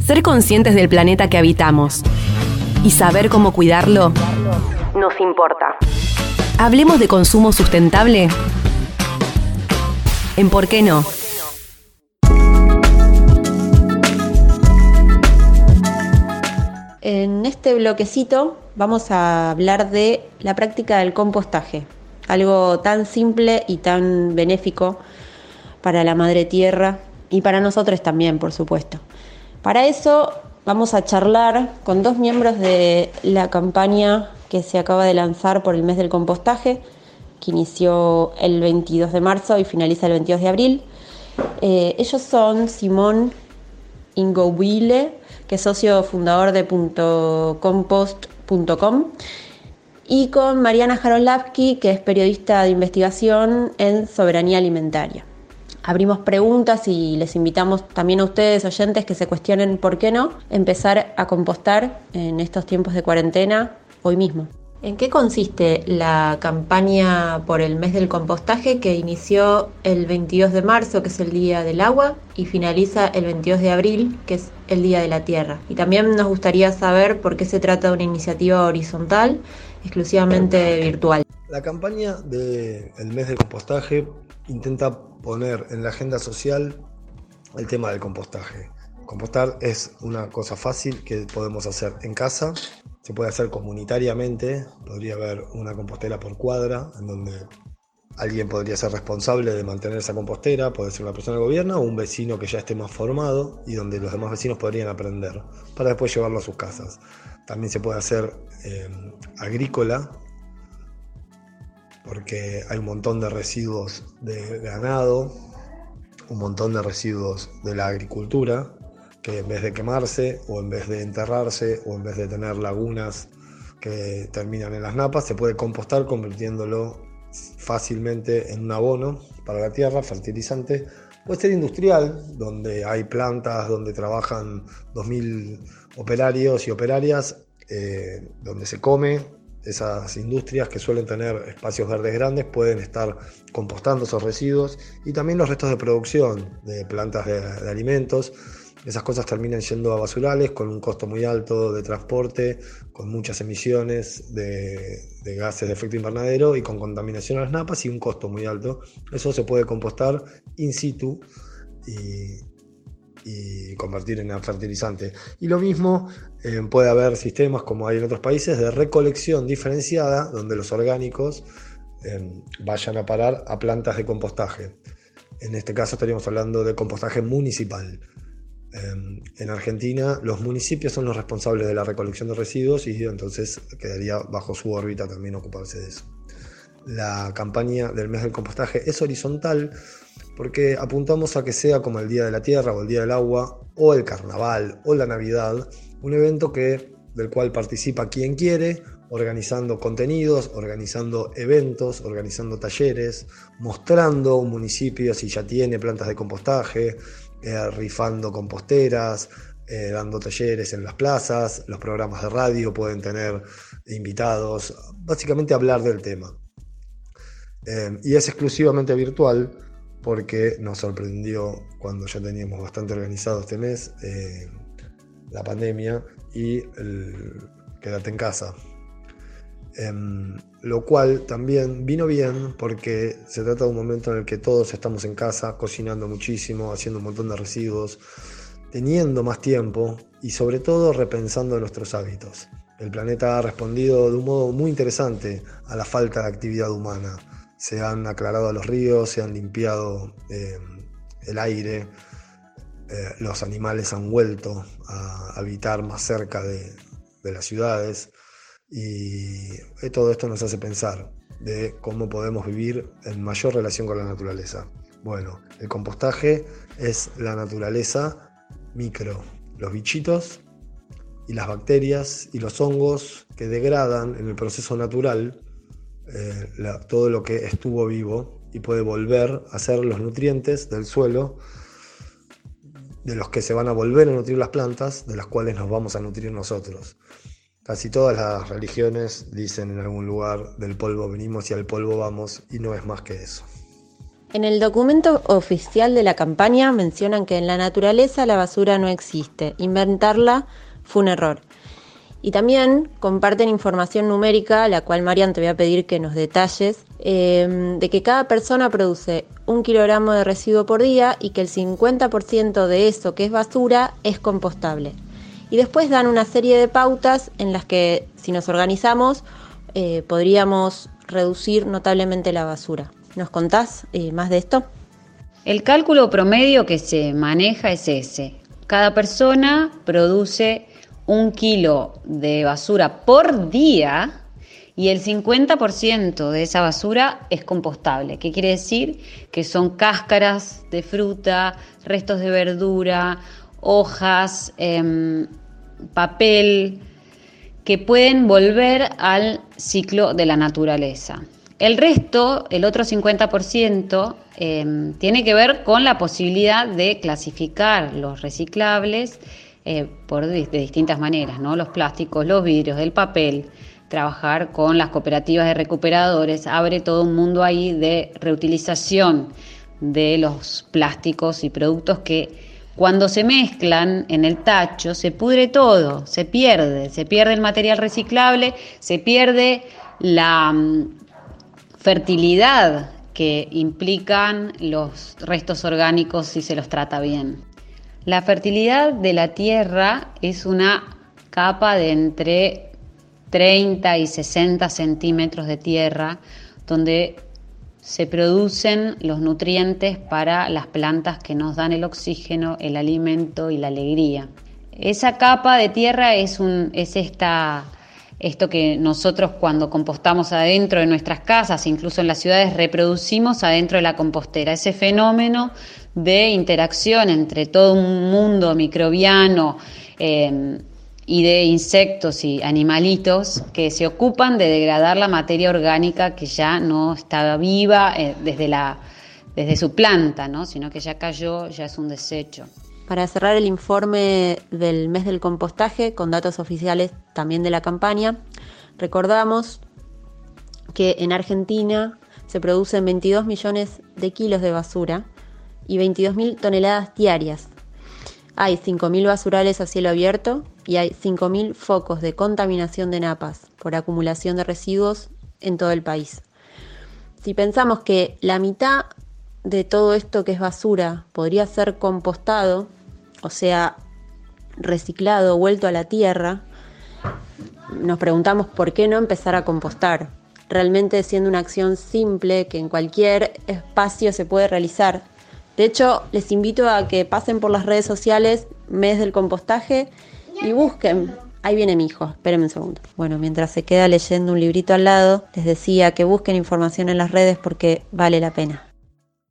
Ser conscientes del planeta que habitamos y saber cómo cuidarlo nos importa. Hablemos de consumo sustentable. En por qué no. En este bloquecito vamos a hablar de la práctica del compostaje, algo tan simple y tan benéfico para la madre tierra y para nosotros también, por supuesto. Para eso vamos a charlar con dos miembros de la campaña que se acaba de lanzar por el mes del compostaje, que inició el 22 de marzo y finaliza el 22 de abril. Eh, ellos son Simón Ingowile, que es socio fundador de .compost.com, y con Mariana Jaroslavsky, que es periodista de investigación en soberanía alimentaria. Abrimos preguntas y les invitamos también a ustedes, oyentes, que se cuestionen por qué no empezar a compostar en estos tiempos de cuarentena hoy mismo. ¿En qué consiste la campaña por el mes del compostaje que inició el 22 de marzo, que es el Día del Agua, y finaliza el 22 de abril, que es el Día de la Tierra? Y también nos gustaría saber por qué se trata de una iniciativa horizontal, exclusivamente virtual. La campaña del mes del compostaje intenta poner en la agenda social el tema del compostaje. Compostar es una cosa fácil que podemos hacer en casa se puede hacer comunitariamente, podría haber una compostera por cuadra, en donde alguien podría ser responsable de mantener esa compostera, puede ser una persona del gobierno o un vecino que ya esté más formado y donde los demás vecinos podrían aprender para después llevarlo a sus casas. También se puede hacer eh, agrícola, porque hay un montón de residuos de ganado, un montón de residuos de la agricultura, que en vez de quemarse o en vez de enterrarse o en vez de tener lagunas que terminan en las napas, se puede compostar convirtiéndolo fácilmente en un abono para la tierra, fertilizante. Puede ser industrial, donde hay plantas donde trabajan 2.000 operarios y operarias, eh, donde se come. Esas industrias que suelen tener espacios verdes grandes pueden estar compostando esos residuos y también los restos de producción de plantas de alimentos esas cosas terminan yendo a basurales con un costo muy alto de transporte, con muchas emisiones de, gases de efecto invernadero y con contaminación a las napas y un costo muy alto. Eso se puede compostar in situ y, convertir en fertilizante. Y lo mismo eh, puede haber sistemas como hay en otros países de recolección diferenciada donde los orgánicos eh, vayan a parar a plantas de compostaje. En este caso estaríamos hablando de compostaje municipal. Em, en Argentina los municipios son los responsables de la recolección de residuos y entonces quedaría bajo su órbita también ocuparse de eso. La campaña del mes del compostaje es horizontal porque apuntamos a que sea como el Día de la Tierra o el Día del Agua o el Carnaval o la Navidad, un evento que, del cual participa quien quiere, organizando contenidos, organizando eventos, organizando talleres, mostrando un municipio si ya tiene plantas de compostaje, eh, rifando composteras, eh, dando talleres en las plazas, los programas de radio pueden tener invitados, básicamente hablar del tema. Eh, y es exclusivamente virtual porque nos sorprendió cuando ya teníamos bastante organizado este mes la pandemia y el en casa. Em, lo cual también vino bien porque se trata de un momento en el que todos estamos en casa, cocinando muchísimo, haciendo un montón de residuos, teniendo más tiempo y sobre todo repensando nuestros hábitos. El planeta ha respondido de un modo muy interesante a la falta de actividad humana. Se han aclarado los ríos, se han limpiado em, el aire, eh, los animales han vuelto a habitar más cerca de las ciudades y todo esto nos hace pensar de cómo podemos vivir en mayor relación con la naturaleza. Bueno, el compostaje es la naturaleza micro, los bichitos y las bacterias y los hongos que degradan en el proceso natural eh, todo lo que estuvo vivo y puede volver a ser los nutrientes del suelo de los que se van a volver a nutrir las plantas, de las cuales nos vamos a nutrir nosotros. Casi todas las religiones dicen en algún lugar, del polvo venimos y al polvo vamos, y no es más que eso. En el documento oficial de la campaña mencionan que en la naturaleza la basura no existe. Inventarla fue un error. Y también comparten información numérica, la cual Marian te voy a pedir que nos detalles, em, de que cada persona produce un kilogramo de residuo por día y que el 50% de eso que es basura es compostable. Y después dan una serie de pautas en las que si nos organizamos eh, podríamos reducir notablemente la basura. ¿Nos contás eh, más de esto? El cálculo promedio que se maneja es ese. Cada persona produce un kilo de basura por día y el 50% de esa basura es compostable. ¿Qué quiere decir? Que son cáscaras de fruta, restos de verdura, hojas, em, papel, que pueden volver al ciclo de la naturaleza. El resto, el otro 50%, em, tiene que ver con la posibilidad de clasificar los reciclables eh, por, de, distintas maneras, ¿no? Los plásticos, los vidrios, el papel, trabajar con las cooperativas de recuperadores, abre todo un mundo ahí de reutilización de los plásticos y productos que cuando se mezclan en el tacho se pudre todo, se pierde, se pierde el material reciclable, se pierde la mm, fertilidad que implican los restos orgánicos si se los trata bien. La fertilidad de la tierra es una capa de entre 30 y 60 centímetros de tierra donde se producen los nutrientes para las plantas que nos dan el oxígeno, el alimento y la alegría. Esa capa de tierra es, un, es esta, esto que nosotros cuando compostamos adentro de nuestras casas, incluso en las ciudades, reproducimos adentro de la compostera. Ese fenómeno de interacción entre todo un mundo microbiano em, y de insectos y animalitos que se ocupan de degradar la materia orgánica que ya no estaba viva eh, desde, la, desde su planta, ¿no? sino que ya cayó, ya es un desecho. Para cerrar el informe del mes del compostaje, con datos oficiales también de la campaña, recordamos que en Argentina se producen 22 millones de kilos de basura y 22.000 toneladas diarias. Hay 5.000 basurales a cielo abierto y hay 5.000 focos de contaminación de napas por acumulación de residuos en todo el país. Si pensamos que la mitad de todo esto que es basura podría ser compostado, o sea, reciclado, vuelto a la tierra, nos preguntamos por qué no empezar a compostar. Realmente siendo una acción simple que en cualquier espacio se puede realizar de hecho, les invito a que pasen por las redes sociales Mes del Compostaje y busquen. Ahí viene mi hijo, espérenme un segundo. Bueno, mientras se queda leyendo un librito al lado, les decía que busquen información en las redes porque vale la pena.